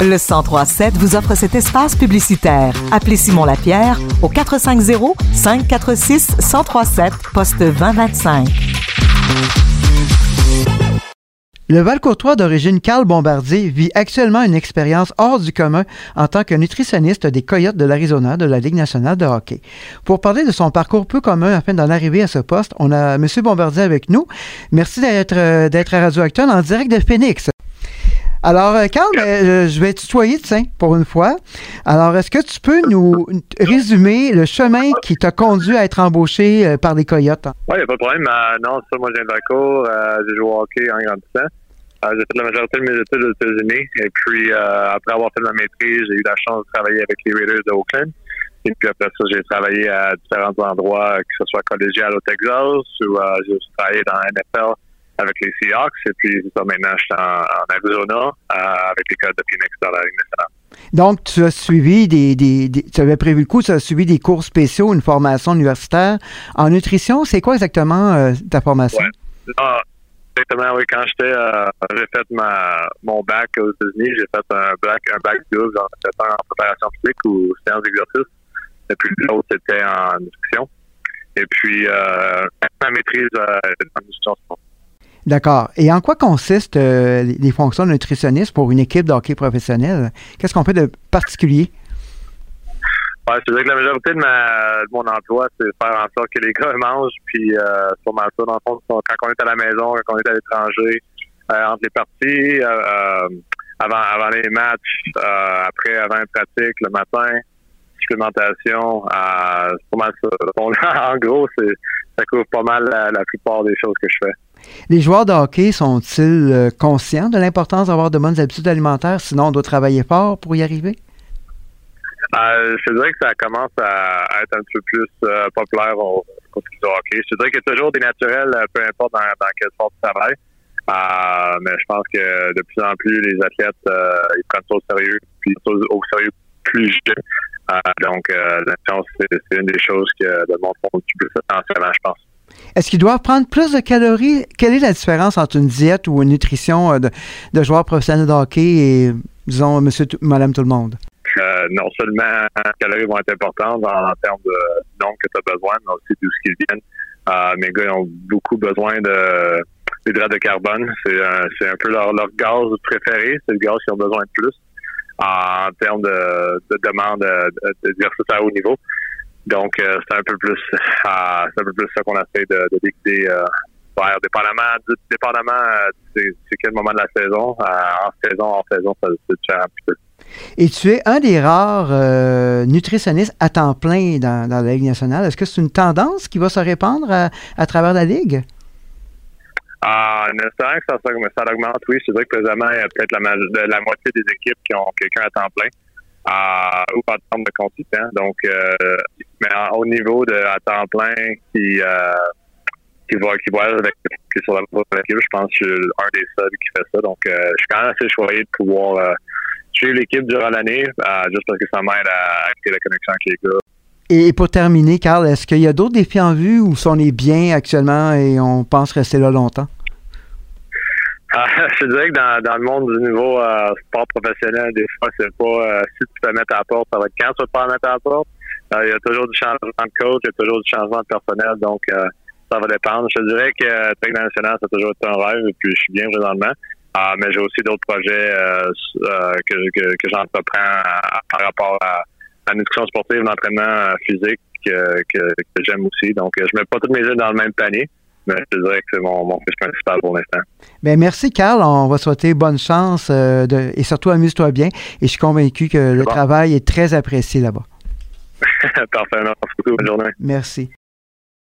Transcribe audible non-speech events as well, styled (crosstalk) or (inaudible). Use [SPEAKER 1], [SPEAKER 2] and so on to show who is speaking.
[SPEAKER 1] Le 1037 vous offre cet espace publicitaire. Appelez Simon Lapierre au 450 546 1037 poste 2025.
[SPEAKER 2] Le Val-Courtois d'origine Carl Bombardier vit actuellement une expérience hors du commun en tant que nutritionniste des Coyotes de l'Arizona de la Ligue nationale de hockey. Pour parler de son parcours peu commun afin d'en arriver à ce poste, on a M. Bombardier avec nous. Merci d'être euh, à Radio Actuelle en direct de Phoenix. Alors, euh, Carl, euh, je vais tutoyer, tiens, pour une fois. Alors, est-ce que tu peux nous résumer le chemin qui t'a conduit à être embauché euh, par les Coyotes?
[SPEAKER 3] Oui, il n'y a pas de problème. non, ça, moi, j'ai viens cours. j'ai joué au hockey en grandissant. j'ai fait la majorité de mes études aux États-Unis. Et puis, après avoir fait ma maîtrise, j'ai eu la chance de travailler avec les Raiders de Oakland. Et puis après ça, j'ai travaillé à différents endroits, que ce soit collégial au Texas ou j'ai aussi travaillé dans la NFL avec les Seahawks. Et puis, ça, maintenant, je suis en, Arizona euh, avec les Codes de Phoenix dans la Ligue nationale.
[SPEAKER 2] Donc, tu as suivi des, des, tu avais prévu le coup, tu as suivi des cours spéciaux, une formation universitaire en nutrition. C'est quoi exactement euh, ta formation?
[SPEAKER 3] Ouais. Ah, exactement, oui. Quand j'étais, euh, j'ai fait ma, mon bac aux États-Unis, j'ai fait un bac, un bac double, en préparation physique ou séance d'exercice. Et puis l'autre, c'était en nutrition. Et puis, euh, ma maîtrise en nutrition
[SPEAKER 2] D'accord. Et en quoi consistent euh, les fonctions de nutritionniste pour une équipe de hockey professionnelle? Qu'est-ce qu'on fait de particulier?
[SPEAKER 3] Ouais, c'est vrai que la majorité de, ma, de mon emploi, c'est faire en sorte que les gars (laughs) mangent, puis euh, sûrement ça, dans le fond, quand on est à la maison, quand on est à l'étranger, euh, entre les parties, euh, euh avant, avant les matchs, après, avant les pratiques, le matin, supplémentation, pas mal ça. (laughs) en gros, ça couvre pas mal la plupart des choses que je fais.
[SPEAKER 2] Les joueurs de hockey sont-ils euh, conscients de l'importance d'avoir de bonnes habitudes alimentaires, sinon on doit travailler fort pour y arriver?
[SPEAKER 3] Euh, je dirais que ça commence à, être un peu plus euh, populaire au, au hockey. Je dirais qu'il y a toujours des naturels, peu importe dans, quel sport tu travailles. mais je pense que de plus en plus, les athlètes, ils prennent ça au sérieux, puis au, sérieux plus jeune. donc, c'est une des choses que le monde font plus attention je pense.
[SPEAKER 2] Est-ce qu'ils doivent prendre plus de calories? Quelle est la différence entre une diète ou une nutrition euh, de, de joueurs professionnels de hockey et, disons, monsieur, madame tout le monde?
[SPEAKER 3] Euh, non seulement les calories vont être importantes en, termes de nombre que tu as besoin, mais aussi d'où ce qu'ils viennent. Euh, mes gars ont beaucoup besoin de de carbone. C'est un, c'est un peu leur, leur gaz préféré. C'est le gaz qu'ils ont besoin de plus en termes de, de demande d'exercice à haut niveau. Donc, euh, c'est un peu plus euh, c'est un peu plus ça qu'on essaie de, de décider euh, faire, dépendamment, dépendamment c'est, quel moment de la saison. en saison, en saison, ça se change un petit peu.
[SPEAKER 2] Et tu es un des rares nutritionnistes à temps plein dans, dans, la Ligue nationale. Est-ce que c'est une tendance qui va se répandre à, travers la Ligue?
[SPEAKER 3] Ah, en espérant que ça, ça augmente, oui. C'est vrai que présentement, il y a peut-être la, la moitié des équipes qui ont quelqu'un à temps plein ou en termes de consultant. Donc, euh, mais au niveau de à temps plein qui euh, qui va qui va avec qui sur la équipe, je pense que je suis un des seuls qui fait ça. Donc, euh, je suis quand même assez choyé de pouvoir suivre l'équipe durant l'année, juste parce que ça m'aide à créer la connexion avec les gars.
[SPEAKER 2] Et pour terminer, Carl, est-ce qu'il y a d'autres défis en vue ou sont les bien actuellement et on pense rester là longtemps?
[SPEAKER 3] Ah, (laughs) je dirais que dans, dans le monde du nouveau euh, sport professionnel, des fois, c'est pas euh, si tu peux mettre à la porte, ça va être quand tu vas te mettre à la porte. Euh, il y a toujours du changement de coach, il y a toujours du changement de personnel, donc ça va dépendre. Je dirais que Technique nationale, ça a toujours été un rêve, et puis je suis bien présentement. mais j'ai aussi d'autres projets que, que, que j'entreprends par rapport à la nutrition sportive, l'entraînement physique que, que j'aime aussi. Donc, je mets pas toutes mes œufs dans le même panier. Mais je dirais que c'est mon, mon principal pour l'instant.
[SPEAKER 2] Bien, merci, Carl. On va souhaiter bonne chance euh, de, et surtout amuse-toi bien. Et je suis convaincu que le travail est très apprécié là-bas. (laughs)
[SPEAKER 3] Parfait. Merci beaucoup. Bonne journée.
[SPEAKER 2] Merci.